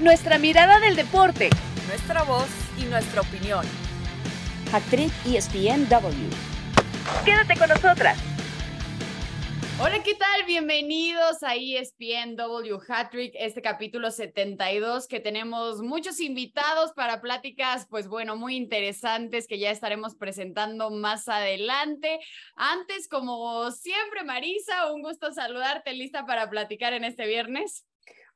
nuestra mirada del deporte, nuestra voz y nuestra opinión. Actriz ESPNW. Quédate con nosotras. Hola, ¿qué tal? Bienvenidos a ESPN W Hattrick, este capítulo 72 que tenemos muchos invitados para pláticas, pues bueno, muy interesantes que ya estaremos presentando más adelante. Antes, como siempre, Marisa, un gusto saludarte, lista para platicar en este viernes.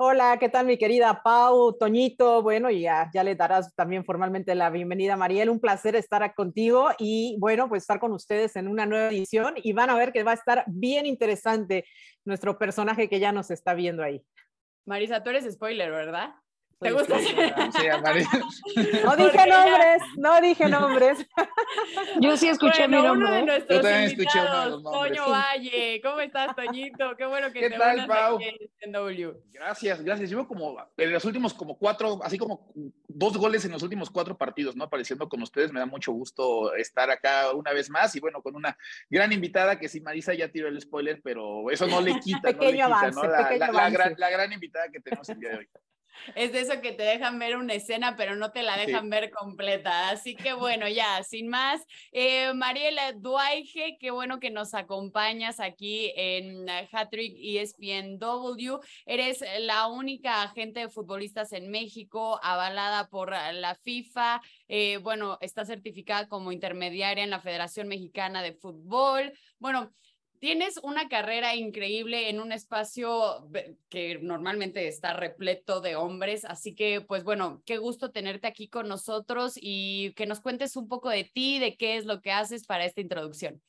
Hola, ¿qué tal mi querida Pau, Toñito? Bueno, ya, ya le darás también formalmente la bienvenida Mariel. Un placer estar contigo y bueno, pues estar con ustedes en una nueva edición y van a ver que va a estar bien interesante nuestro personaje que ya nos está viendo ahí. Marisa, tú eres spoiler, ¿verdad? ¿Te gusta? Sí, no dije nombres, no dije nombres. Yo sí escuché mi nombre. Uno de nuestros Yo también escuché uno de los nombres. Toño Valle, ¿cómo estás, Toñito? Qué bueno que ¿Qué te tal, Pau? en W. Gracias, gracias. Llevo como en los últimos como cuatro, así como dos goles en los últimos cuatro partidos, ¿no? Apareciendo con ustedes, me da mucho gusto estar acá una vez más y bueno, con una gran invitada que sí, Marisa ya tiró el spoiler, pero eso no le quita, no le quita, avance, ¿no? La, la, la, gran, la gran invitada que tenemos el día de hoy. Es de eso que te dejan ver una escena, pero no te la dejan ver completa. Así que bueno, ya, sin más. Eh, Mariela Duaige, qué bueno que nos acompañas aquí en Hattrick ESPNW. Eres la única agente de futbolistas en México avalada por la FIFA. Eh, bueno, está certificada como intermediaria en la Federación Mexicana de Fútbol. Bueno, tienes una carrera increíble en un espacio que normalmente está repleto de hombres, así que pues bueno, qué gusto tenerte aquí con nosotros y que nos cuentes un poco de ti, de qué es lo que haces para esta introducción.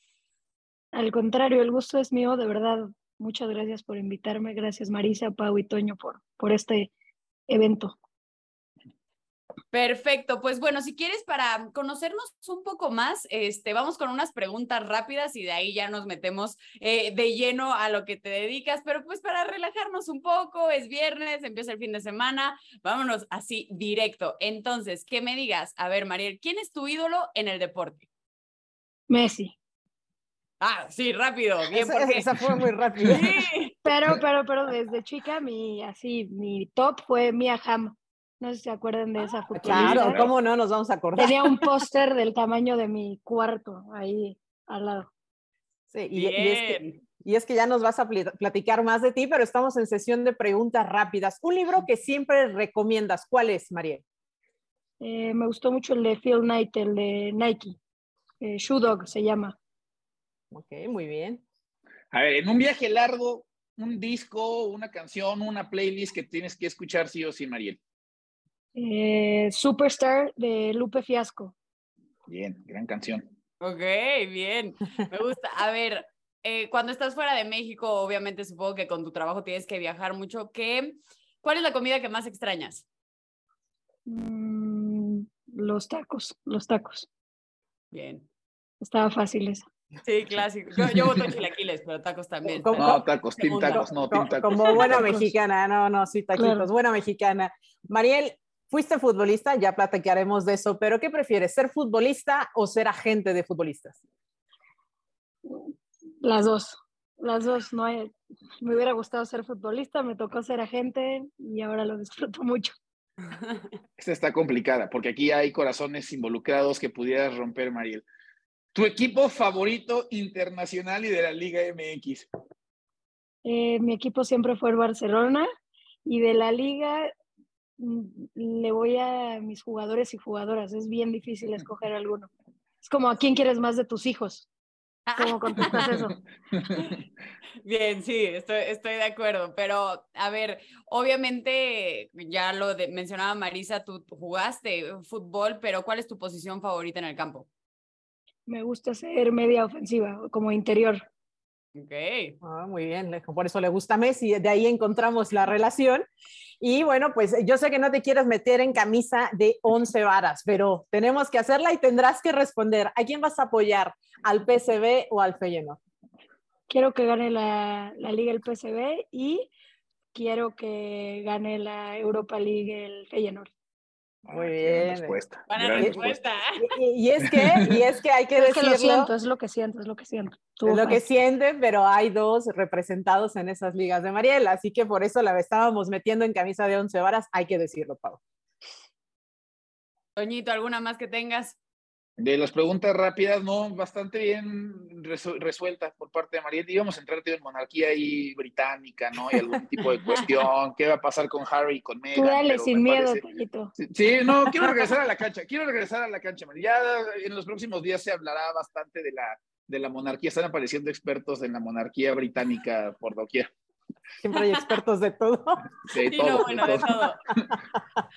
Al contrario, el gusto es mío, de verdad. Muchas gracias por invitarme, gracias Marisa, Pau y Toño por, por este evento. Perfecto, pues bueno, si quieres para conocernos un poco más, este, vamos con unas preguntas rápidas y de ahí ya nos metemos eh, de lleno a lo que te dedicas, pero pues para relajarnos un poco, es viernes, empieza el fin de semana, vámonos así directo. Entonces, que me digas, a ver, Mariel, ¿quién es tu ídolo en el deporte? Messi. Ah, sí, rápido, bien. Esa, porque... esa fue muy rápido. Sí. Pero, pero, pero desde chica mi, así, mi top fue Mia Hamm. No sé si se acuerdan de esa futbolista. Claro, ¿cómo no nos vamos a acordar? Tenía un póster del tamaño de mi cuarto ahí al lado. Sí, y, y, es que, y, es que, ya nos vas a platicar más de ti, pero estamos en sesión de preguntas rápidas. Un libro que siempre recomiendas, ¿cuál es, María? Eh, me gustó mucho el de Phil Knight, el de Nike. Eh, Shoe Dog se llama. Ok, muy bien. A ver, en un viaje largo, un disco, una canción, una playlist que tienes que escuchar sí o sí, Mariel. Eh, Superstar de Lupe Fiasco. Bien, gran canción. Ok, bien. Me gusta. A ver, eh, cuando estás fuera de México, obviamente supongo que con tu trabajo tienes que viajar mucho. ¿Qué, ¿Cuál es la comida que más extrañas? Mm, los tacos, los tacos. Bien. Estaba fácil eso. Sí, clásico. Yo, yo voto chilaquiles, pero tacos también. Como, no, tacos, team tacos, no, team tacos. Como buena mexicana, no, no, sí, taquitos, claro. buena mexicana. Mariel, fuiste futbolista, ya platicaremos de eso, pero ¿qué prefieres, ser futbolista o ser agente de futbolistas? Las dos, las dos. No hay, me hubiera gustado ser futbolista, me tocó ser agente y ahora lo disfruto mucho. Esta está complicada porque aquí hay corazones involucrados que pudieras romper, Mariel. ¿Tu equipo favorito internacional y de la Liga MX? Eh, mi equipo siempre fue el Barcelona y de la Liga le voy a mis jugadores y jugadoras. Es bien difícil escoger alguno. Es como a quién quieres más de tus hijos. ¿Cómo contestas eso? Bien, sí, estoy, estoy de acuerdo. Pero, a ver, obviamente, ya lo de, mencionaba Marisa, tú jugaste fútbol, pero ¿cuál es tu posición favorita en el campo? Me gusta ser media ofensiva, como interior. Ok. Ah, muy bien, por eso le gusta Messi, de ahí encontramos la relación. Y bueno, pues yo sé que no te quieres meter en camisa de 11 varas, pero tenemos que hacerla y tendrás que responder. ¿A quién vas a apoyar? ¿Al PSV o al Feyenoord? Quiero que gane la, la Liga el PSV y quiero que gane la Europa League el Feyenoord. Muy bien. respuesta. Buena gran respuesta. Y, y es que, y es que hay que Es que decirlo. lo siento, es lo que siento, es lo que siento. Es lo que fácil. sienten, pero hay dos representados en esas ligas de Mariel, así que por eso la estábamos metiendo en camisa de once varas, hay que decirlo, Pau. Toñito, ¿alguna más que tengas? De las preguntas rápidas, no, bastante bien resu- resueltas por parte de Mariette. Íbamos a entrar tío, en monarquía ahí británica, ¿no? Y algún tipo de cuestión, ¿qué va a pasar con Harry y con Meghan? Tú dale sin miedo, parece- Toñito. Sí, Sí, no, quiero regresar a la cancha, quiero regresar a la cancha. Mari. Ya en los próximos días se hablará bastante de la, de la monarquía. Están apareciendo expertos en la monarquía británica por doquier. Siempre hay expertos de todo. De Sí, todo, no, de bueno, de todo.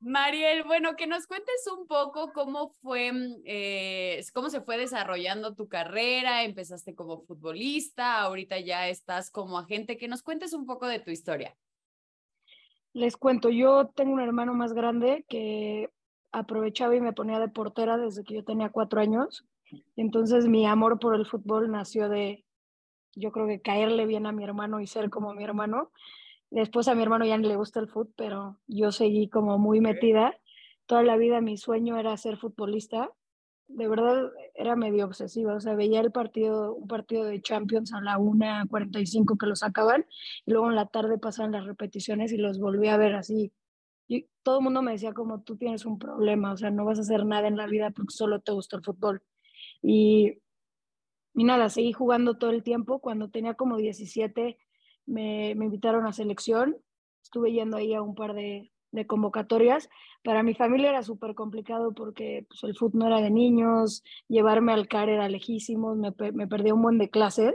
Mariel, bueno, que nos cuentes un poco cómo fue, mm, eh, cómo se fue desarrollando tu carrera. Empezaste como futbolista, ahorita ya estás como agente. Que nos cuentes un poco de tu historia. Les cuento, yo tengo un hermano más grande que aprovechaba y me ponía de portera desde que yo tenía cuatro años. Entonces mi amor por el fútbol nació de, yo creo que caerle bien a mi hermano y ser como mi hermano. Después a mi hermano ya no le gusta el fútbol, pero yo seguí como muy metida. Toda la vida mi sueño era ser futbolista. De verdad era medio obsesiva, o sea, veía el partido, un partido de Champions a la 1.45 que lo sacaban y luego en la tarde pasaban las repeticiones y los volví a ver así. Y todo el mundo me decía como tú tienes un problema, o sea, no vas a hacer nada en la vida porque solo te gusta el fútbol. Y, y nada, seguí jugando todo el tiempo. Cuando tenía como 17 me, me invitaron a selección, estuve yendo ahí a un par de, de convocatorias. Para mi familia era súper complicado porque pues, el fútbol no era de niños, llevarme al CAR era lejísimo, me, me perdí un buen de clases.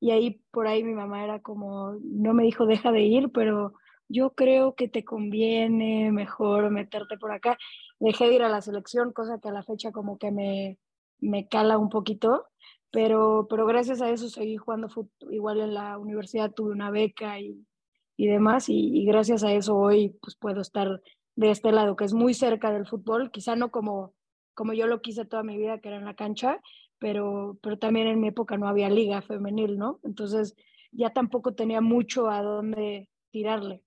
Y ahí por ahí mi mamá era como, no me dijo deja de ir, pero yo creo que te conviene mejor meterte por acá. Dejé de ir a la selección, cosa que a la fecha como que me, me cala un poquito, pero, pero gracias a eso seguí jugando fútbol. Igual en la universidad tuve una beca y, y demás, y, gracias a eso hoy pues puedo estar de este lado, que es muy cerca del fútbol, quizá no como, como yo lo quise toda mi vida, que era en la cancha, pero, pero también en mi época no había liga femenil, ¿no? Entonces ya tampoco tenía mucho a dónde tirarle.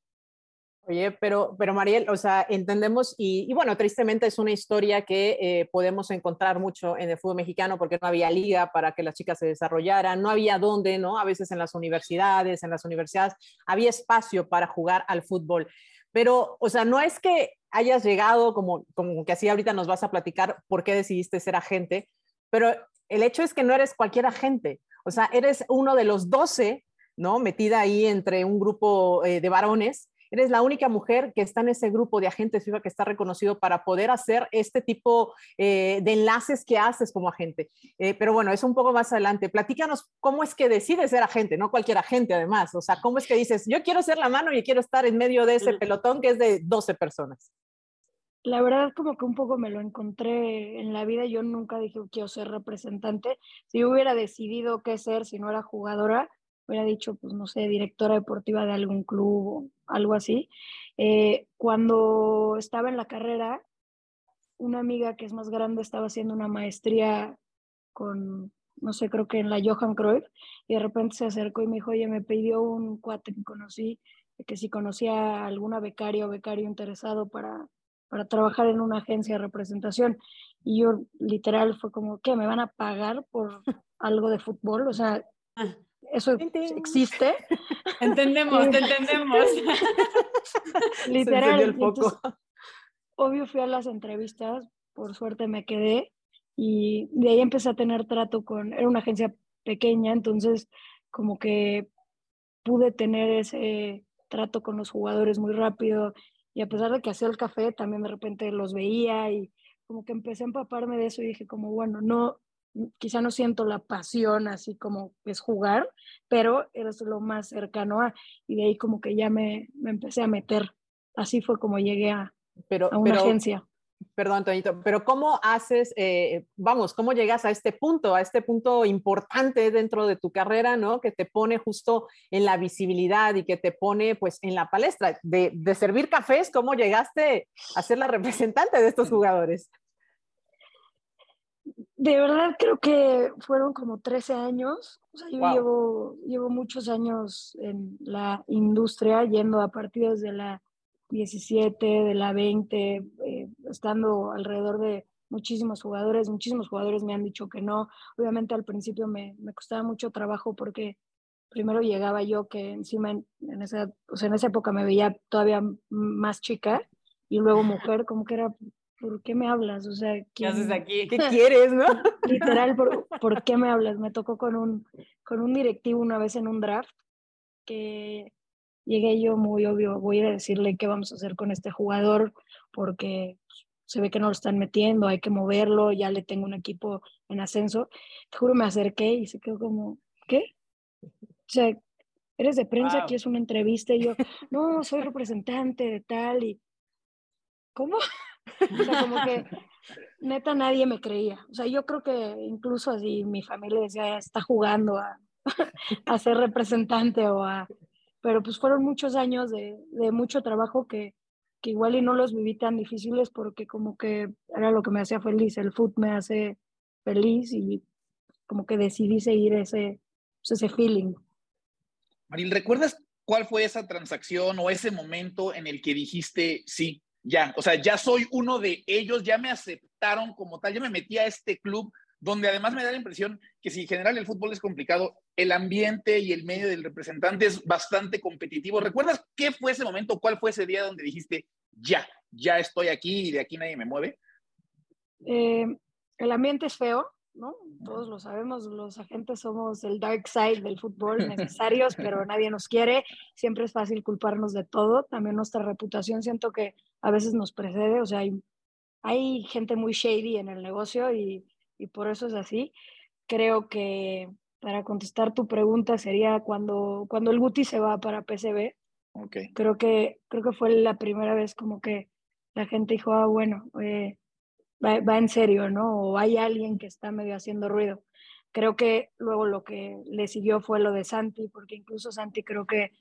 Oye, pero, pero Mariel, o sea, entendemos y, y bueno, tristemente es una historia que eh, podemos encontrar mucho en el fútbol mexicano porque no había liga para que las chicas se desarrollaran, no había dónde, ¿no? A veces en las universidades, en las universidades había espacio para jugar al fútbol. Pero, o sea, no es que hayas llegado como, como que así ahorita nos vas a platicar por qué decidiste ser agente, pero el hecho es que no eres cualquier agente, o sea, eres uno de los 12, ¿no? Metida ahí entre un grupo eh, de varones eres la única mujer que está en ese grupo de agentes FIFA que está reconocido para poder hacer este tipo eh, de enlaces que haces como agente. Eh, pero bueno, es un poco más adelante. Platícanos cómo es que decides ser agente, no cualquier agente además. O sea, cómo es que dices, yo quiero ser la mano y quiero estar en medio de ese pelotón que es de 12 personas. La verdad como que un poco me lo encontré en la vida. Yo nunca dije quiero ser representante. Si yo hubiera decidido qué ser, si no era jugadora, hubiera dicho, pues no sé, directora deportiva de algún club o algo así. Eh, cuando estaba en la carrera, una amiga que es más grande estaba haciendo una maestría con, no sé, creo que en la Johan Cruyff, y de repente se acercó y me dijo, oye, me pidió un cuate que conocí, que si conocía a alguna becaria o becario interesado para, para trabajar en una agencia de representación. Y yo literal fue como, ¿qué? ¿Me van a pagar por algo de fútbol? O sea, eso existe. Entendemos, te entendemos. Literal. el foco. Entonces, obvio fui a las entrevistas, por suerte me quedé y de ahí empecé a tener trato con, era una agencia pequeña, entonces como que pude tener ese trato con los jugadores muy rápido y a pesar de que hacía el café, también de repente los veía y como que empecé a empaparme de eso y dije como, bueno, no, quizá no siento la pasión así como es jugar, pero es lo más cercano a, y de ahí como que ya me, me empecé a meter. Así fue como llegué a, pero, a una pero, agencia. Perdón, Toñito, pero ¿cómo haces, eh, vamos, cómo llegas a este punto, a este punto importante dentro de tu carrera, ¿no? Que te pone justo en la visibilidad y que te pone pues en la palestra de, de servir cafés, ¿cómo llegaste a ser la representante de estos jugadores? De verdad creo que fueron como 13 años. O sea, yo Wow. llevo, llevo muchos años en la industria, yendo a partidos de la 17, de la 20, estando alrededor de muchísimos jugadores, muchísimos jugadores me han dicho que no. Obviamente al principio me, me costaba mucho trabajo porque primero llegaba yo que encima en, esa, o sea, en esa época me veía todavía más chica y luego mujer, como que era, ¿por qué me hablas? O sea, ¿qué haces aquí? ¿Qué quieres, no? Literal, ¿por, ¿por, qué me hablas? Me tocó con un, con un directivo una vez en un draft que llegué yo muy obvio, voy a decirle qué vamos a hacer con este jugador porque se ve que no lo están metiendo, hay que moverlo, ya le tengo un equipo en ascenso. Te juro, me acerqué y se quedó como, ¿qué? O sea, eres de prensa, aquí es una entrevista y yo, no, soy representante de tal y, ¿cómo? o sea, como que neta nadie me creía. O sea, yo creo que incluso así mi familia decía, está jugando a, a ser representante o a... Pero pues fueron muchos años de, de mucho trabajo que, que igual y no los viví tan difíciles porque como que era lo que me hacía feliz, el foot me hace feliz y como que decidí seguir ese, pues, ese feeling. Maril, ¿recuerdas cuál fue esa transacción o ese momento en el que dijiste, sí, ya, o sea, ya soy uno de ellos, ya me aceptaron como tal, ya me metí a este club, donde además me da la impresión que si en general el fútbol es complicado, el ambiente y el medio del representante es bastante competitivo. ¿Recuerdas qué fue ese momento, cuál fue ese día donde dijiste, ya, ya estoy aquí y de aquí nadie me mueve? Eh, el ambiente es feo, ¿no? Todos lo sabemos, los agentes somos el dark side del fútbol, necesarios, pero nadie nos quiere. Siempre es fácil culparnos de todo. También nuestra reputación siento que a veces nos precede, o sea, hay, hay gente muy shady en el negocio y, y por eso es así. Creo que para contestar tu pregunta sería cuando, cuando el Guti se va para PCB. Okay. Creo, que, creo que fue la primera vez como que la gente dijo, ah, bueno, eh, va, en serio, ¿no? O hay alguien que está medio haciendo ruido. Creo que luego lo que le siguió fue lo de Santi, porque incluso Santi creo que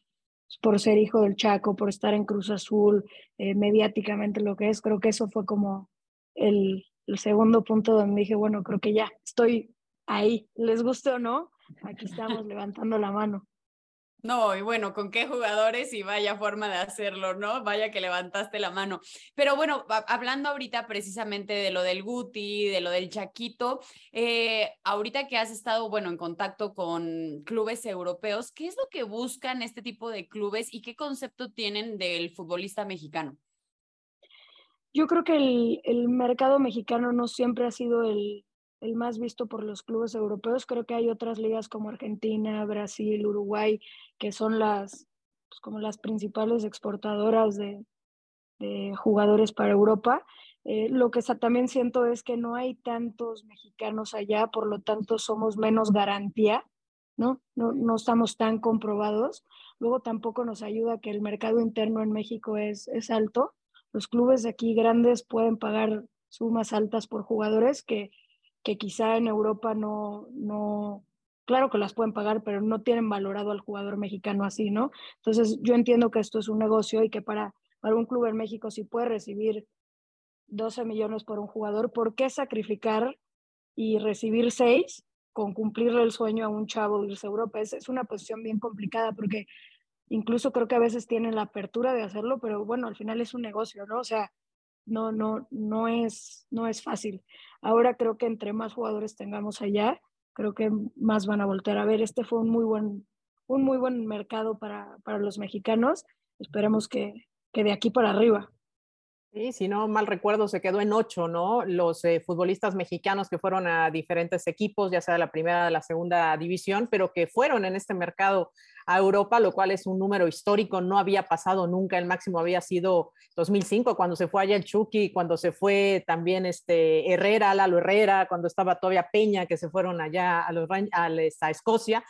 por ser hijo del Chaco, por estar en Cruz Azul, eh, mediáticamente lo que es, creo que eso fue como el, el segundo punto donde dije, bueno, creo que ya estoy ahí, les guste o no, aquí estamos levantando la mano. No, y bueno, con qué jugadores y vaya forma de hacerlo, ¿no? Vaya que levantaste la mano. Pero bueno, hablando ahorita precisamente de lo del Guti, de lo del Chaquito, eh, ahorita que has estado, bueno, en contacto con clubes europeos, ¿qué es lo que buscan este tipo de clubes y qué concepto tienen del futbolista mexicano? Yo creo que el, el mercado mexicano no siempre ha sido el, el más visto por los clubes europeos. Creo que hay otras ligas como Argentina, Brasil, Uruguay, que son las, pues, como las principales exportadoras de, jugadores para Europa. Eh, lo que también siento es que no hay tantos mexicanos allá, por lo tanto somos menos garantía, ¿no? No, no estamos tan comprobados. Luego tampoco nos ayuda que el mercado interno en México es, es alto. Los clubes aquí grandes pueden pagar sumas altas por jugadores que que quizá en Europa no, no, claro que las pueden pagar, pero no tienen valorado al jugador mexicano así, ¿no? Entonces yo entiendo que esto es un negocio y que para, un club en México si puede recibir 12 millones por un jugador, ¿por qué sacrificar y recibir 6 con cumplirle el sueño a un chavo de irse a Europa? Es, es una posición bien complicada porque incluso creo que a veces tienen la apertura de hacerlo, pero bueno, al final es un negocio, ¿no? O sea, no, no, no es, no es fácil. Ahora creo que entre más jugadores tengamos allá, creo que más van a voltear a ver. Este fue un muy buen, un muy buen mercado para, para los mexicanos. Esperemos que, que de aquí para arriba. Sí, si no mal recuerdo, se quedó en ocho, ¿no? Los eh, futbolistas mexicanos que fueron a diferentes equipos, ya sea de la primera, de la segunda división, pero que fueron en este mercado a Europa, lo cual es un número histórico, no había pasado nunca, el máximo había sido 2005, cuando se fue allá el Chucky, cuando se fue también este Herrera, Lalo Herrera, cuando estaba todavía Peña, que se fueron allá a, los, a, a Escocia.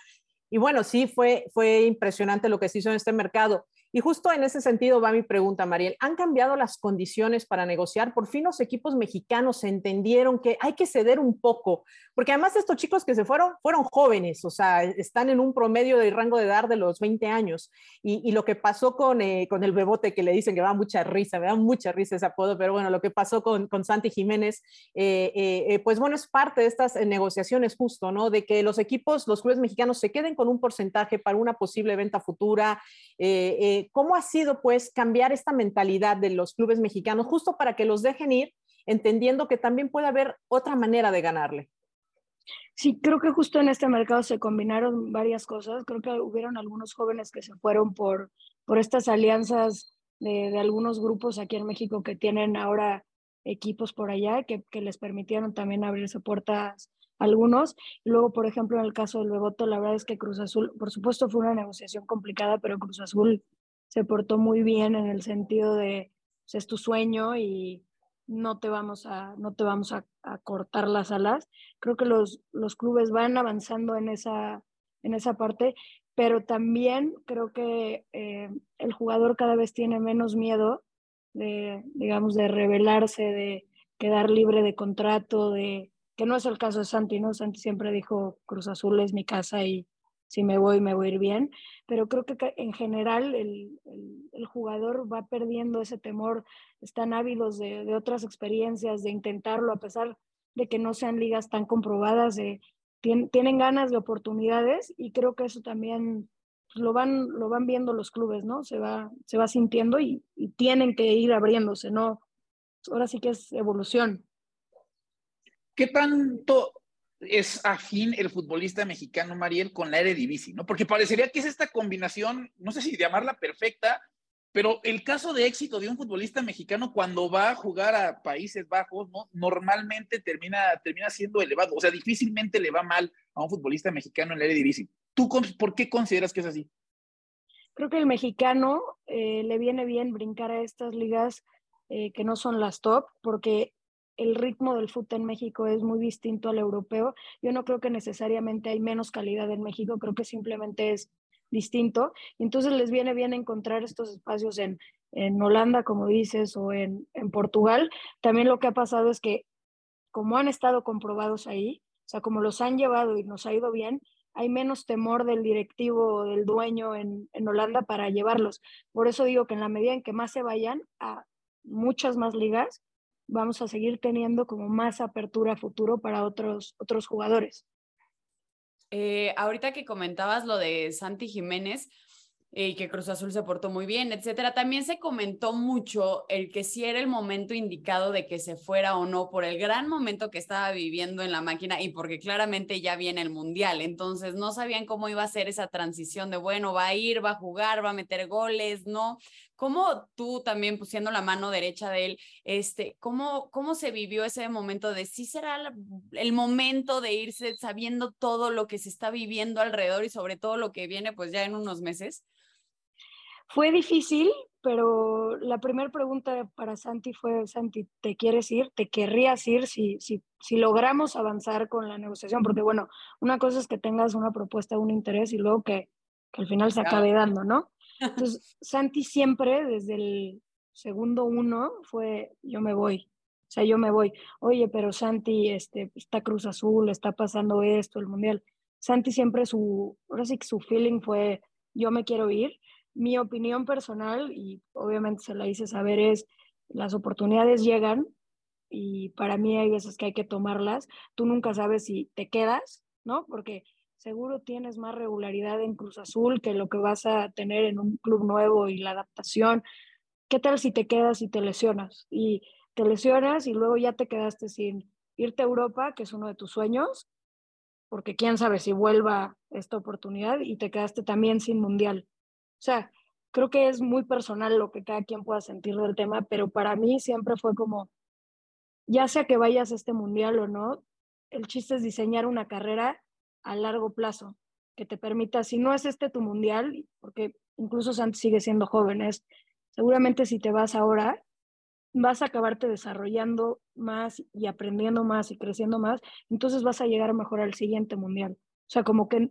Y bueno, sí, fue, fue impresionante lo que se hizo en este mercado. Y justo en ese sentido va mi pregunta, Mariel. ¿Han cambiado las condiciones para negociar? Por fin los equipos mexicanos entendieron que hay que ceder un poco, porque además estos chicos que se fueron fueron jóvenes, o sea, están en un promedio de rango de edad de los 20 años. Y, lo que pasó con, eh, con el bebote, que le dicen que va mucha risa, me da mucha risa ese apodo, pero bueno, lo que pasó con, con Santi Jiménez, eh, eh, pues bueno, es parte de estas negociaciones justo, ¿no? De que los equipos, los clubes mexicanos se queden con un porcentaje para una posible venta futura eh, ¿cómo ha sido pues cambiar esta mentalidad de los clubes mexicanos justo para que los dejen ir, entendiendo que también puede haber otra manera de ganarle? Sí, creo que justo en este mercado se combinaron varias cosas. Creo que hubieron algunos jóvenes que se fueron por, por estas alianzas de, de algunos grupos aquí en México que tienen ahora equipos por allá que, que les permitieron también abrirse puertas algunos. Luego, por ejemplo, en el caso del Beboto, la verdad es que Cruz Azul, por supuesto fue una negociación complicada, pero Cruz Azul se portó muy bien en el sentido de, pues, es tu sueño y no te vamos a, no te vamos a, cortar las alas. Creo que los, los clubes van avanzando en esa, en esa parte, pero también creo que eh, el jugador cada vez tiene menos miedo de, digamos, de rebelarse, de quedar libre de contrato, de que no es el caso de Santi, ¿no? Santi siempre dijo, Cruz Azul es mi casa y si me voy, me voy a ir bien, pero creo que en general el, el, jugador va perdiendo ese temor, están ávidos de, de, otras experiencias, de intentarlo, a pesar de que no sean ligas tan comprobadas, tienen ganas de oportunidades y creo que eso también pues, lo van, lo van viendo los clubes, ¿no? Se va, se va sintiendo y, y tienen que ir abriéndose, ¿no? Ahora sí que es evolución. ¿Qué tanto es afín el futbolista mexicano, Mariel, con la Eredivisie, ¿no? Porque parecería que es esta combinación, no sé si llamarla perfecta, pero el caso de éxito de un futbolista mexicano cuando va a jugar a Países Bajos, ¿no? Normalmente termina, termina siendo elevado, o sea, difícilmente le va mal a un futbolista mexicano en la Eredivisie. ¿Tú por qué consideras que es así? Creo que el mexicano eh, le viene bien brincar a estas ligas eh, que no son las top, porque el ritmo del fútbol en México es muy distinto al europeo. Yo no creo que necesariamente hay menos calidad en México, creo que simplemente es distinto. Entonces les viene bien encontrar estos espacios en, en Holanda, como dices, o en, en, Portugal. También lo que ha pasado es que como han estado comprobados ahí, o sea, como los han llevado y nos ha ido bien, hay menos temor del directivo o del dueño en, en Holanda para llevarlos. Por eso digo que en la medida en que más se vayan a muchas más ligas, vamos a seguir teniendo como más apertura a futuro para otros, otros jugadores. Eh, ahorita que comentabas lo de Santi Jiménez, y que Cruz Azul se portó muy bien, etcétera. También se comentó mucho el que si era el momento indicado de que se fuera o no por el gran momento que estaba viviendo en la máquina y porque claramente ya viene el mundial. Entonces no sabían cómo iba a ser esa transición de bueno, va a ir, va a jugar, va a meter goles, ¿no? ¿Cómo tú también pusiendo la mano derecha de él, este, cómo, cómo se vivió ese momento de si será el momento de irse sabiendo todo lo que se está viviendo alrededor y sobre todo lo que viene pues ya en unos meses? Fue difícil, pero la primera pregunta para Santi fue, Santi, ¿te quieres ir? ¿Te querrías ir si, si, si logramos avanzar con la negociación? Porque bueno, una cosa es que tengas una propuesta, un interés y luego que, que al final se acabe dando, ¿no? Entonces, Santi siempre, desde el segundo uno, fue, yo me voy. O sea, yo me voy. Oye, pero Santi, este, está Cruz Azul, está pasando esto, el Mundial. Santi siempre su, ahora sí que su feeling fue, yo me quiero ir mi opinión personal, y obviamente se la hice saber, es las oportunidades llegan y para mí hay veces que hay que tomarlas. Tú nunca sabes si te quedas, ¿no? Porque seguro tienes más regularidad en Cruz Azul que lo que vas a tener en un club nuevo y la adaptación. ¿Qué tal si te quedas y te lesionas? Y te lesionas y luego ya te quedaste sin irte a Europa, que es uno de tus sueños, porque quién sabe si vuelva esta oportunidad y te quedaste también sin mundial. O sea, creo que es muy personal lo que cada quien pueda sentir del tema, pero para mí siempre fue como, ya sea que vayas a este mundial o no, el chiste es diseñar una carrera a largo plazo que te permita, si no es este tu mundial, porque incluso Santi sigue siendo joven, es, seguramente si te vas ahora, vas a acabarte desarrollando más y aprendiendo más y creciendo más, entonces vas a llegar mejor al siguiente mundial. O sea, como que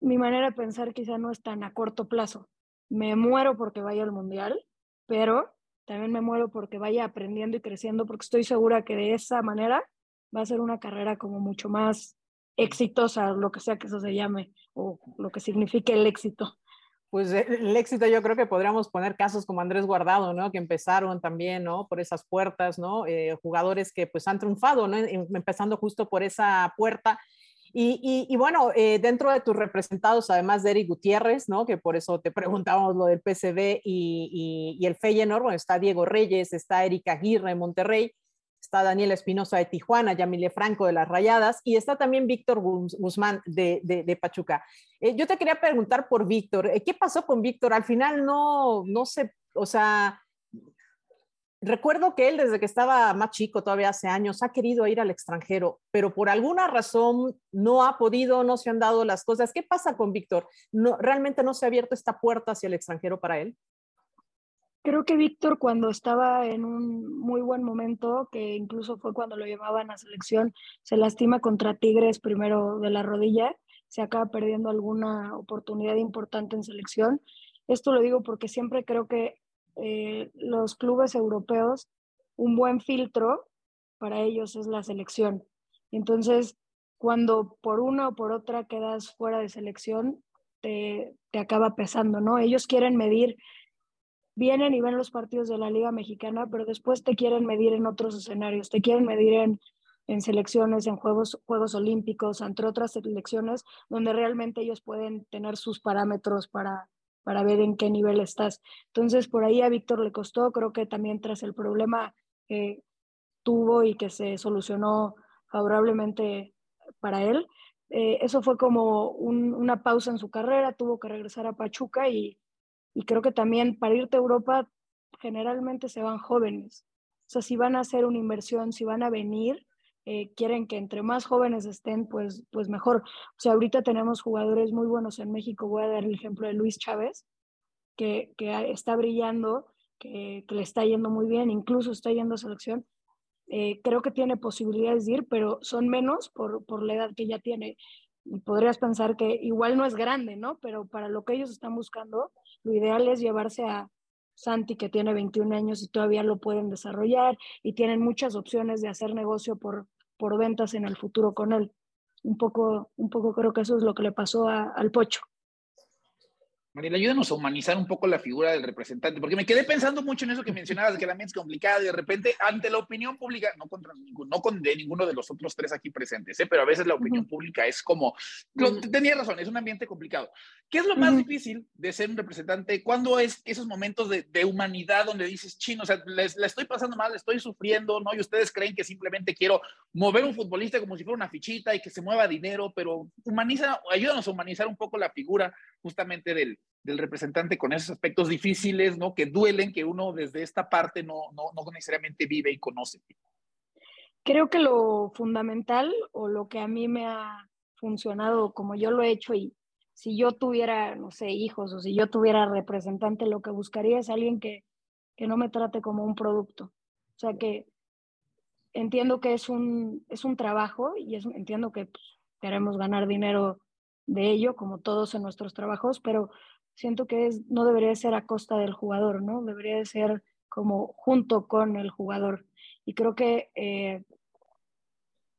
mi manera de pensar quizá no es tan a corto plazo. Me muero porque vaya al mundial, pero también me muero porque vaya aprendiendo y creciendo, porque estoy segura que de esa manera va a ser una carrera como mucho más exitosa, lo que sea que eso se llame, o lo que signifique el éxito. Pues eh, el éxito yo creo que podríamos poner casos como Andrés Guardado, ¿no? Que empezaron también, ¿no? Por esas puertas, ¿no? Eh, jugadores que pues han triunfado, ¿no? Em, empezando justo por esa puerta Y, bueno, eh, dentro de tus representados, además de Eric Gutiérrez, ¿no? Que por eso te preguntábamos lo del PCB y, y el Feyenoord, bueno, está Diego Reyes, está Erika Aguirre de Monterrey, está Daniel Espinosa de Tijuana, Yamile Franco de las Rayadas y está también Víctor Guzmán de, Pachuca. Eh, yo te quería preguntar por Víctor, eh, ¿qué pasó con Víctor? Al final no, no sé, o sea, Recuerdo que él desde que estaba más chico, todavía hace años, ha querido ir al extranjero, pero por alguna razón no ha podido, no se han dado las cosas. ¿Qué pasa con Víctor? No, ¿Realmente no se ha abierto esta puerta hacia el extranjero para él? Creo que Víctor cuando estaba en un muy buen momento, que incluso fue cuando lo llevaban a selección, se lastima contra Tigres primero de la rodilla, se acaba perdiendo alguna oportunidad importante en selección. Esto lo digo porque siempre creo que eh, los clubes europeos, un buen filtro para ellos es la selección. Entonces, cuando por una o por otra quedas fuera de selección, te, te acaba pesando, ¿no? Ellos quieren medir, vienen y ven los partidos de la Liga Mexicana, pero después te quieren medir en otros escenarios, te quieren medir en, en selecciones, en Juegos, Juegos Olímpicos, entre otras selecciones, donde realmente ellos pueden tener sus parámetros para, para ver en qué nivel estás. Entonces, por ahí a Víctor le costó, creo que también tras el problema que tuvo y que se solucionó favorablemente para él, eh, eso fue como una pausa en su carrera, tuvo que regresar a Pachuca y, y creo que también para irte a Europa generalmente se van jóvenes. O sea, si van a hacer una inversión, si van a venir, eh, quieren que entre más jóvenes estén, pues, pues mejor. O sea, ahorita tenemos jugadores muy buenos en México. Voy a dar el ejemplo de Luis Chávez, que, que está brillando, que, que, le está yendo muy bien, incluso está yendo a selección. Eh, creo que tiene posibilidades de ir, pero son menos por, por la edad que ya tiene. Y podrías pensar que igual no es grande, ¿no? Pero para lo que ellos están buscando, lo ideal es llevarse a, Santi, que tiene 21 años y todavía lo pueden desarrollar y tienen muchas opciones de hacer negocio por, por ventas en el futuro con él. Un poco, un poco creo que eso es lo que le pasó al Pocho. Mariela, ayúdanos a humanizar un poco la figura del representante, porque me quedé pensando mucho en eso que mencionabas, de que la mente es complicada y de repente ante la opinión pública, no contra ninguno, no con de ninguno de los otros tres aquí presentes, ¿eh? pero a veces la opinión pública es como, tenía razón, es un ambiente complicado. ¿Qué es lo más difícil de ser un representante? ¿Cuándo es esos momentos de, humanidad donde dices, chino, o sea, la estoy pasando mal, estoy sufriendo, ¿no? Y ustedes creen que simplemente quiero mover un futbolista como si fuera una fichita y que se mueva dinero, pero humaniza, ayúdanos a humanizar un poco la figura justamente del, del representante con esos aspectos difíciles, ¿no? Que duelen, que uno desde esta parte no, no, no necesariamente vive y conoce. Creo que lo fundamental o lo que a mí me ha funcionado como yo lo he hecho y si yo tuviera, no sé, hijos o si yo tuviera representante, lo que buscaría es alguien que, que no me trate como un producto. O sea, que entiendo que es un, es un trabajo y es, entiendo que pues, queremos ganar dinero de ello, como todos en nuestros trabajos, pero siento que es, no debería ser a costa del jugador, ¿no? Debería de ser como junto con el jugador. Y creo que eh,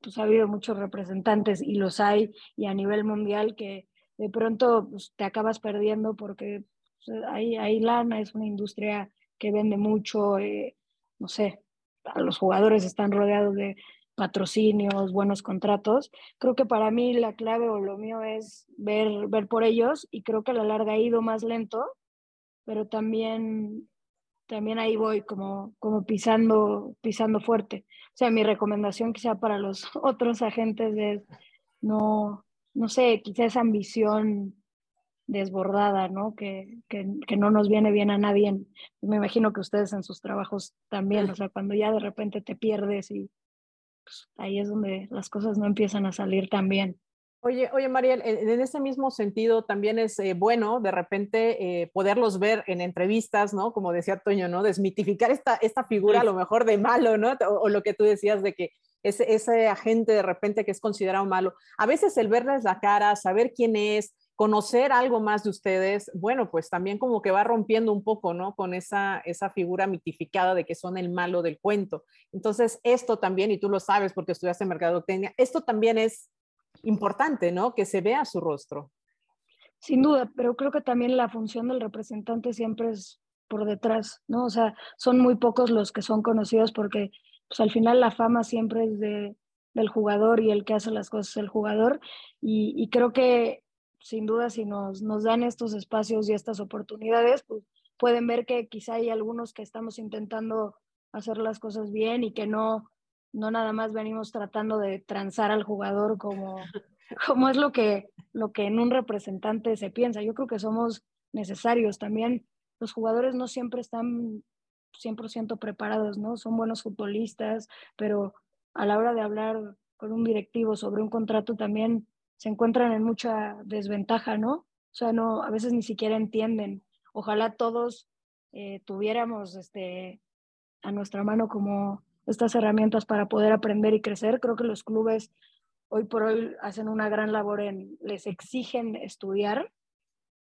pues ha habido muchos representantes y los hay, y a nivel mundial que de pronto pues, te acabas perdiendo porque pues, hay, hay lana, es una industria que vende mucho, eh, no sé, los jugadores están rodeados de patrocinios, buenos contratos. Creo que para mí la clave o lo mío es ver, ver por ellos y creo que a la larga ha ido más lento, pero también, también ahí voy como, como pisando, pisando fuerte. O sea, mi recomendación quizá para los otros agentes es no, no sé, quizá esa ambición desbordada, ¿no? Que, que, que, no nos viene bien a nadie. Me imagino que ustedes en sus trabajos también, o sea, cuando ya de repente te pierdes y pues, ahí es donde las cosas no empiezan a salir tan bien. Oye, oye, Mariel, en ese mismo sentido también es eh, bueno de repente eh, poderlos ver en entrevistas, ¿no? Como decía Toño, ¿no? Desmitificar esta, esta figura a lo mejor de malo, ¿no? O, lo que tú decías de que ese, ese agente de repente que es considerado malo. A veces el verles la cara, saber quién es, conocer algo más de ustedes, bueno, pues también como que va rompiendo un poco, ¿no? Con esa, esa figura mitificada de que son el malo del cuento. Entonces, esto también, y tú lo sabes porque estudiaste mercadotecnia, esto también es importante, ¿no? Que se vea su rostro. Sin duda, pero creo que también la función del representante siempre es por detrás, ¿no? O sea, son muy pocos los que son conocidos porque pues, al final la fama siempre es de, del jugador y el que hace las cosas el jugador. Y, creo que sin duda si nos, nos dan estos espacios y estas oportunidades, pues pueden ver que quizá hay algunos que estamos intentando hacer las cosas bien y que no, no nada más venimos tratando de transar al jugador como, como es lo que, lo que en un representante se piensa. Yo creo que somos necesarios también. Los jugadores no siempre están 100% preparados, ¿no? Son buenos futbolistas, pero a la hora de hablar con un directivo sobre un contrato también se encuentran en mucha desventaja, ¿no? O sea, no, a veces ni siquiera entienden. Ojalá todos eh, tuviéramos este, a nuestra mano como estas herramientas para poder aprender y crecer. Creo que los clubes hoy por hoy hacen una gran labor en, les exigen estudiar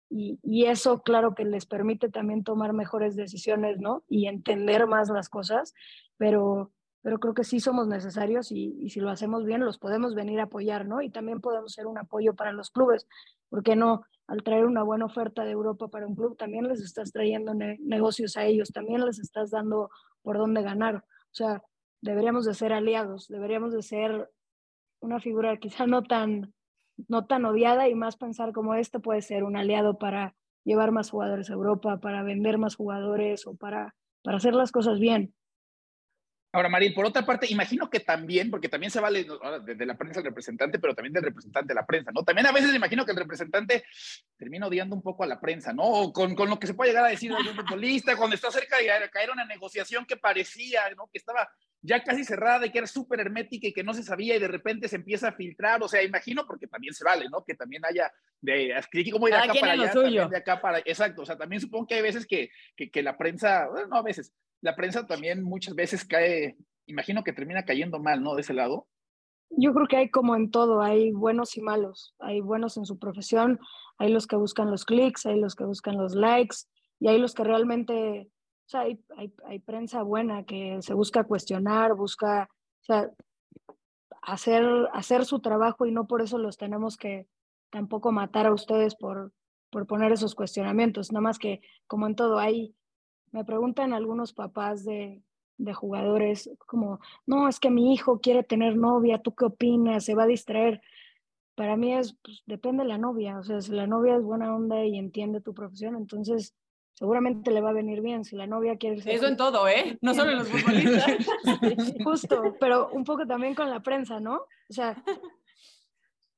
y, y, eso claro que les permite también tomar mejores decisiones, ¿no? Y entender más las cosas, pero, pero creo que sí somos necesarios y, si lo hacemos bien los podemos venir a apoyar, ¿no? Y también podemos ser un apoyo para los clubes, porque no? Al traer una buena oferta de Europa para un club, también les estás trayendo negocios a ellos, también les estás dando por dónde ganar. O sea, deberíamos de ser aliados, deberíamos de ser una figura quizá no tan, no tan odiada y más pensar como este puede ser un aliado para llevar más jugadores a Europa, para vender más jugadores o para, para hacer las cosas bien. Ahora, Marín, por otra parte, imagino que también, porque también se vale desde la prensa el representante, pero también del representante de la prensa, ¿no? También a veces imagino que el representante termina odiando un poco a la prensa, ¿no? con, con, lo que se puede llegar a decir de un futbolista, cuando está cerca de caer una negociación que parecía, ¿no? Que estaba ya casi cerrada y que era súper hermética y que no se sabía y de repente se empieza a filtrar, o sea, imagino, porque también se vale, ¿no? Que también haya de, como de acá para allá, de acá para, exacto, o sea, también supongo que hay veces que, que, que la prensa, bueno, no a veces, la prensa también muchas veces cae, imagino que termina cayendo mal, ¿no? De ese lado. Yo creo que hay como en todo, hay buenos y malos, hay buenos en su profesión, hay los que buscan los clics, hay los que buscan los likes y hay los que realmente, o sea, hay, hay, prensa buena que se busca cuestionar, busca, o sea, hacer, hacer su trabajo y no por eso los tenemos que tampoco matar a ustedes por, por poner esos cuestionamientos, nada más que como en todo hay me preguntan algunos papás de, de jugadores como, no, es que mi hijo quiere tener novia, ¿tú qué opinas? ¿Se va a distraer? Para mí es, pues, depende de la novia, o sea, si la novia es buena onda y entiende tu profesión, entonces seguramente le va a venir bien. Si la novia quiere ser... Eso en todo, ¿eh? No solo en los futbolistas. Justo, pero un poco también con la prensa, ¿no? O sea,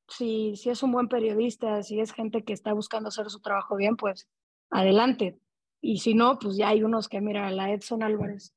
si, si es un buen periodista, si es gente que está buscando hacer su trabajo bien, pues adelante, y si no, pues ya hay unos que, mira, la Edson Álvarez.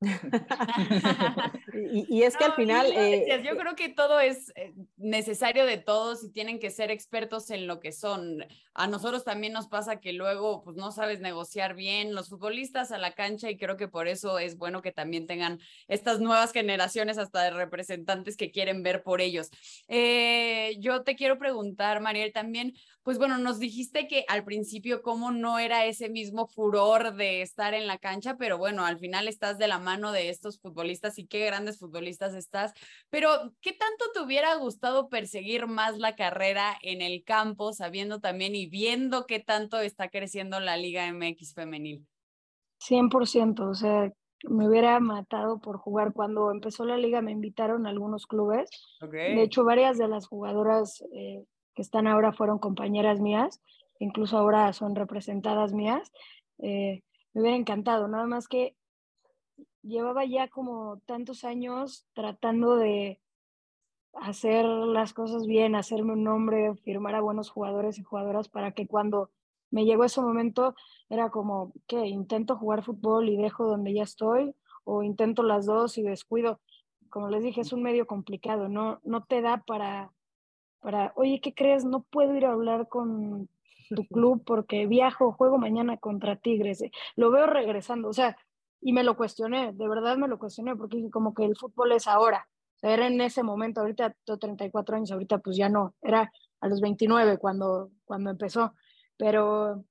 y, es que al final... Eh, yo creo que todo es eh, necesario de todos y tienen que ser expertos en lo que son. A nosotros también nos pasa que luego pues no sabes negociar bien los futbolistas a la cancha y creo que por eso es bueno que también tengan estas nuevas generaciones hasta de representantes que quieren ver por ellos. Eh, yo te quiero preguntar, Mariel, también, pues bueno, nos dijiste que al principio como no era ese mismo furor de estar en la cancha, pero bueno, al final estás de la mano de estos futbolistas y qué grandes futbolistas estás. Pero, ¿qué tanto te hubiera gustado perseguir más la carrera en el campo, sabiendo también y viendo qué tanto está creciendo la Liga MX femenil? 100%, o sea, me hubiera matado por jugar. Cuando empezó la liga me invitaron a algunos clubes. De hecho, varias de las jugadoras eh, que están ahora fueron compañeras mías, incluso ahora son representadas mías. Eh, me hubiera encantado, nada más que llevaba ya como tantos años tratando de hacer las cosas bien, hacerme un nombre, firmar a buenos jugadores y jugadoras para que cuando me llegó ese momento era como, ¿qué? Intento jugar fútbol y dejo donde ya estoy o intento las dos y descuido. Como les dije, es un medio complicado, no, no te da para, para, oye, ¿qué crees? No puedo ir a hablar con tu club porque viajo, juego mañana contra Tigres. Lo veo regresando, o sea, y me lo cuestioné, de verdad me lo cuestioné, porque como que el fútbol es ahora, o sea, era en ese momento, ahorita tengo 34 años, ahorita pues ya no, era a los 29 cuando, cuando empezó, pero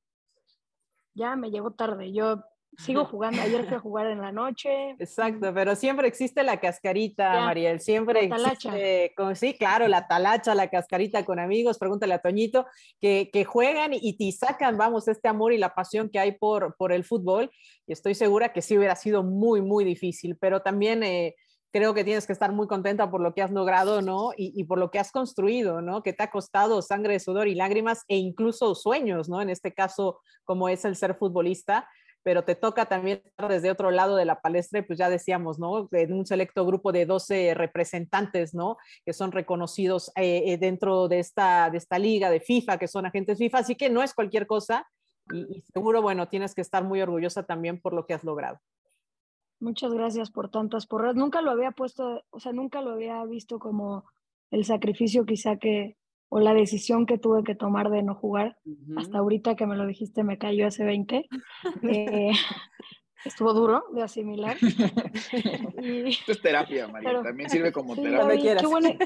ya me llegó tarde, yo sigo jugando, ayer fui a jugar en la noche. Exacto, pero siempre existe la cascarita, Mariel, siempre existe, sí, claro, la talacha, la cascarita con amigos, pregúntale a Toñito, que, que juegan y, te sacan, vamos, este amor y la pasión que hay por, por el fútbol, y estoy segura que sí hubiera sido muy, muy difícil, pero también... Eh, creo que tienes que estar muy contenta por lo que has logrado, ¿no? Y, por lo que has construido, ¿no? Que te ha costado sangre, sudor y lágrimas e incluso sueños, ¿no? En este caso, como es el ser futbolista, pero te toca también desde otro lado de la palestra, pues ya decíamos, ¿no? En un selecto grupo de 12 representantes, ¿no? Que son reconocidos eh, eh, dentro de esta, de esta liga de FIFA, que son agentes FIFA, así que no es cualquier cosa y, y seguro, bueno, tienes que estar muy orgullosa también por lo que has logrado. Muchas gracias por tantas porras. Nunca lo había puesto, o sea, nunca lo había visto como el sacrificio quizá que, o la decisión que tuve que tomar de no jugar. Hasta ahorita que me lo dijiste me cayó hace 20. Eh, estuvo duro de asimilar. Esto es terapia, María. También sirve como terapia. Qué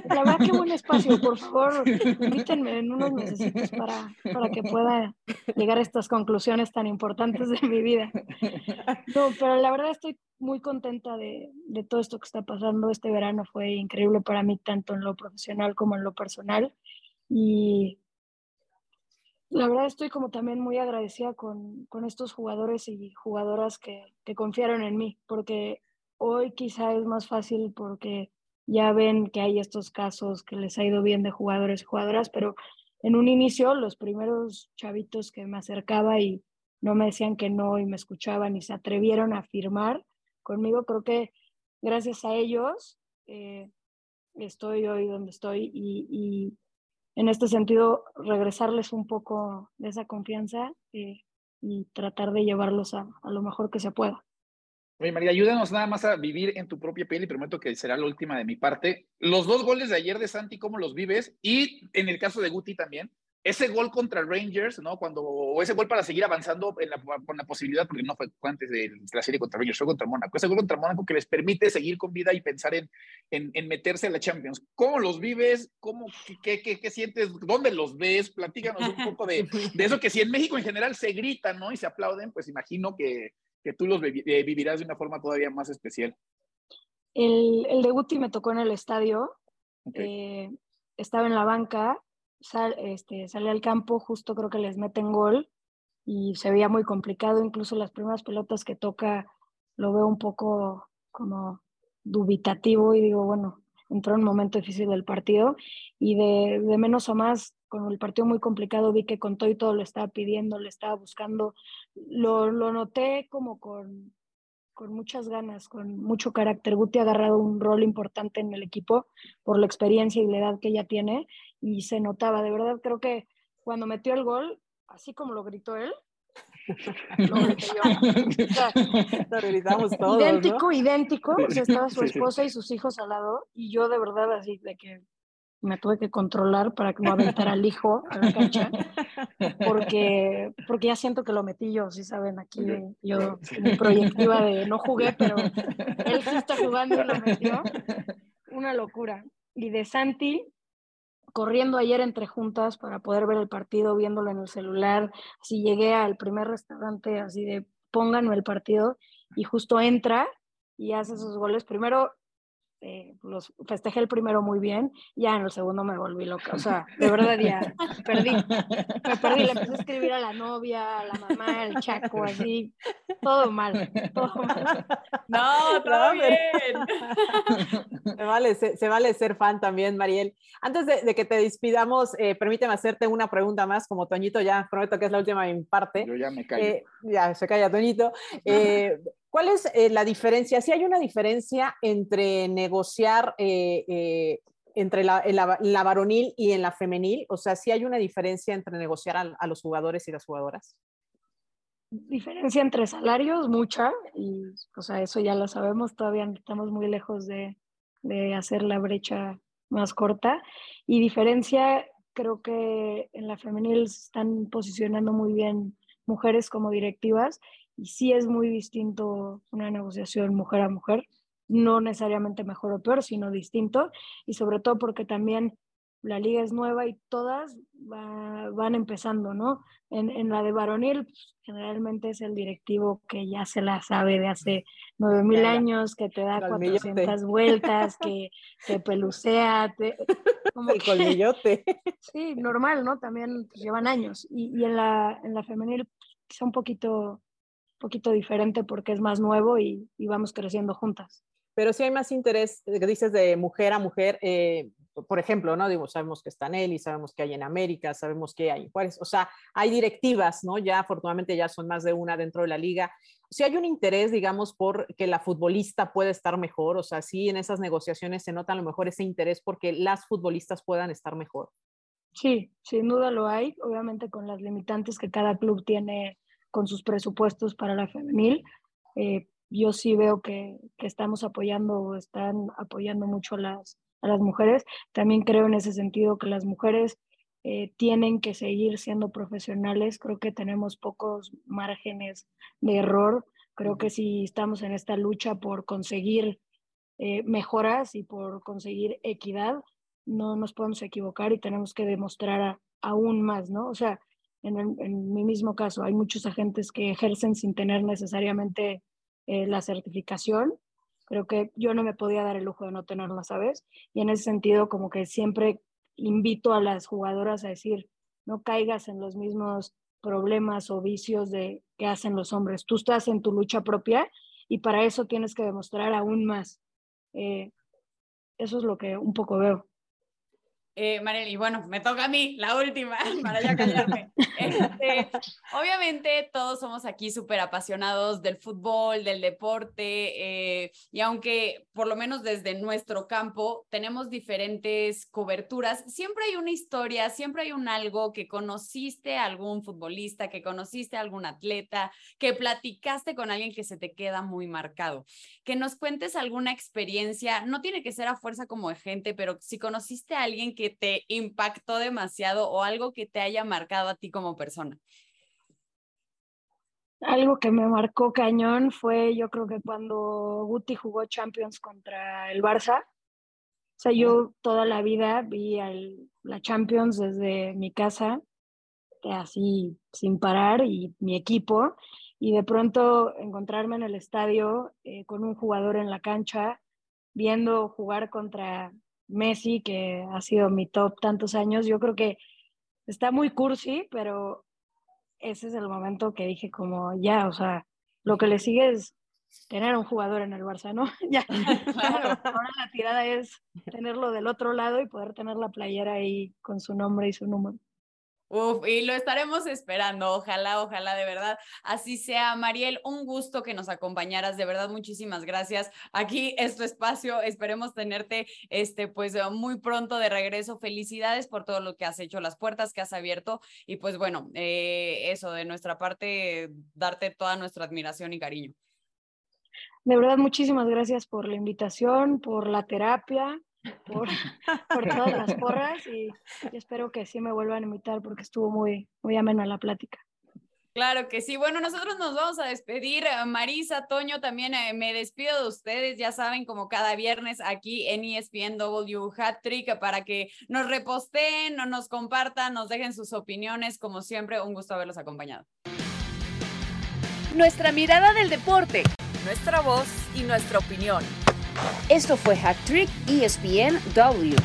la verdad, qué buen espacio. Por favor, invítenme en unos meses para, para que pueda llegar a estas conclusiones tan importantes de mi vida. No, pero la verdad estoy muy contenta de, de todo esto que está pasando. Este verano fue increíble para mí, tanto en lo profesional como en lo personal. Y la verdad estoy como también muy agradecida con, con estos jugadores y jugadoras que, que, confiaron en mí, porque hoy quizá es más fácil porque ya ven que hay estos casos que les ha ido bien de jugadores y jugadoras, pero en un inicio los primeros chavitos que me acercaba y no me decían que no y me escuchaban y se atrevieron a firmar conmigo, creo que gracias a ellos eh, estoy hoy donde estoy y, en este sentido, regresarles un poco de esa confianza eh, y tratar de llevarlos a, a, lo mejor que se pueda. Oye, María, ayúdanos nada más a vivir en tu propia piel y prometo que será la última de mi parte. Los dos goles de ayer de Santi, ¿cómo los vives? Y en el caso de Guti también, ese gol contra Rangers, ¿no? Cuando, o ese gol para seguir avanzando en la, con la posibilidad, porque no fue antes de la serie contra Rangers, fue contra Mónaco, ese gol contra Mónaco que les permite seguir con vida y pensar en, en, en meterse a la Champions. ¿Cómo los vives? ¿Cómo, qué, qué, qué, sientes? ¿Dónde los ves? Platícanos un poco de, de, eso que si en México en general se gritan, ¿no? Y se aplauden, pues imagino que, que tú los eh, vivirás de una forma todavía más especial. El, el de Guti me tocó en el estadio. Eh, estaba en la banca este, sale al campo, justo creo que les meten gol y se veía muy complicado, incluso las primeras pelotas que toca lo veo un poco como dubitativo y digo, bueno, entró en un momento difícil del partido y de, de, menos a más, con el partido muy complicado, vi que con todo y todo lo estaba pidiendo, le estaba buscando, lo, lo noté como con, con muchas ganas, con mucho carácter. Guti ha agarrado un rol importante en el equipo por la experiencia y la edad que ella tiene y se notaba, de verdad creo que cuando metió el gol, así como lo gritó él, lo grité yo. todos, idéntico, idéntico, o sea, estaba su esposa y sus hijos al lado y yo de verdad así de que me tuve que controlar para que no aventara al hijo a la cancha, porque, porque ya siento que lo metí yo, si saben, aquí yo mi proyectiva de no jugué, pero él sí está jugando y lo metió. Una locura. Y de Santi, corriendo ayer entre juntas para poder ver el partido, viéndolo en el celular, así llegué al primer restaurante así de pónganme el partido y justo entra y hace esos goles. Primero eh, los festejé el primero muy bien, ya en el segundo me volví loca, o sea, de verdad ya perdí, me perdí, le empecé a escribir a la novia, a la mamá, al chaco, así, todo mal, todo mal. No, todo bien. Se vale, se, vale ser fan también, Mariel. Antes de, que te despidamos, eh, permíteme hacerte una pregunta más, como Toñito ya, prometo que es la última en parte. Yo ya me callo. Eh, ya, se calla Toñito. ¿Cuál es eh, la diferencia? Si hay una diferencia entre negociar eh, eh, entre la, la, varonil y en la femenil, o sea, si hay una diferencia entre negociar a, los jugadores y las jugadoras. Diferencia entre salarios, mucha, y o sea, eso ya lo sabemos, todavía estamos muy lejos de, de hacer la brecha más corta. Y diferencia, creo que en la femenil se están posicionando muy bien mujeres como directivas y sí es muy distinto una negociación mujer a mujer, no necesariamente mejor o peor, sino distinto, y sobre todo porque también la liga es nueva y todas van empezando, ¿no? En, en la de varonil, pues, generalmente es el directivo que ya se la sabe de hace 9000 años, que te da 400 vueltas, que te pelucea, te, como el colmillote. Sí, normal, ¿no? También pues, llevan años. Y, y en, la, en la femenil, pues, quizá un poquito poquito diferente porque es más nuevo y, y, vamos creciendo juntas. pero sí hay más interés, que dices, de mujer a mujer. Eh, por ejemplo, ¿no? Digo, sabemos que está Nelly, sabemos que hay en América, sabemos que hay en Juárez, o sea, hay directivas, ¿no? Ya afortunadamente ya son más de una dentro de la liga. Si hay un interés, digamos, por que la futbolista pueda estar mejor, o sea, sí en esas negociaciones se nota a lo mejor ese interés porque las futbolistas puedan estar mejor. Sí, sin duda lo hay, obviamente con las limitantes que cada club tiene con sus presupuestos para la femenil. Eh, yo sí veo que, que estamos apoyando, están apoyando mucho a las, a las mujeres. También creo en ese sentido que las mujeres eh, tienen que seguir siendo profesionales. Creo que tenemos pocos márgenes de error. Creo que si estamos en esta lucha por conseguir eh, mejoras y por conseguir equidad, no nos podemos equivocar y tenemos que demostrar aún más, ¿no? O sea, en, mi mismo caso, hay muchos agentes que ejercen sin tener necesariamente eh, la certificación Creo que yo no me podía dar el lujo de no tenerla, ¿sabes? Y en ese sentido, como que siempre invito a las jugadoras a decir, no caigas en los mismos problemas o vicios de que hacen los hombres. Tú estás en tu lucha propia y para eso tienes que demostrar aún más. Eh, eso es lo que un poco veo. Eh, bueno, me toca a mí, la última, para ya callarme. Este, obviamente todos somos aquí súper apasionados del fútbol, del deporte, eh, y aunque por lo menos desde nuestro campo tenemos diferentes coberturas, siempre hay una historia, siempre hay un algo que conociste a algún futbolista, que conociste a algún atleta, que platicaste con alguien que se te queda muy marcado. Que nos cuentes alguna experiencia, no tiene que ser a fuerza como de gente, pero si conociste a alguien que que te impactó demasiado o algo que te haya marcado a ti como persona? Algo que me marcó cañón fue, yo creo que cuando Guti jugó Champions contra el Barça. O sea, yo toda la vida vi la Champions desde mi casa, así sin parar, y mi equipo. Y de pronto encontrarme en el estadio eh, con un jugador en la cancha, viendo jugar contra Messi, que ha sido mi top tantos años, yo creo que está muy cursi, pero ese es el momento que dije como ya, o sea, lo que le sigue es tener un jugador en el Barça, ¿no? ya, claro. ahora la tirada es tenerlo del otro lado y poder tener la playera ahí con su nombre y su número. Uf, y lo estaremos esperando, ojalá, ojalá de verdad así sea. Mariel, un gusto que nos acompañaras, de verdad, muchísimas gracias. Aquí es tu espacio, esperemos tenerte este, pues muy pronto de regreso. Felicidades por todo lo que has hecho, las puertas que has abierto y pues bueno, eh, eso de nuestra parte, darte toda nuestra admiración y cariño. De verdad, muchísimas gracias por la invitación, por la terapia por, por todas las porras y, espero que sí me vuelvan a invitar porque estuvo muy, muy amena la plática. Claro que sí. Bueno, nosotros nos vamos a despedir. Marisa, Toño, también eh, me despido de ustedes. Ya saben, como cada viernes aquí en ESPNW Hat Trick para que nos reposten, nos compartan, nos dejen sus opiniones. Como siempre, un gusto haberlos acompañado. Nuestra mirada del deporte. Nuestra voz y nuestra opinión. Esto fue Hat Trick ESPN W.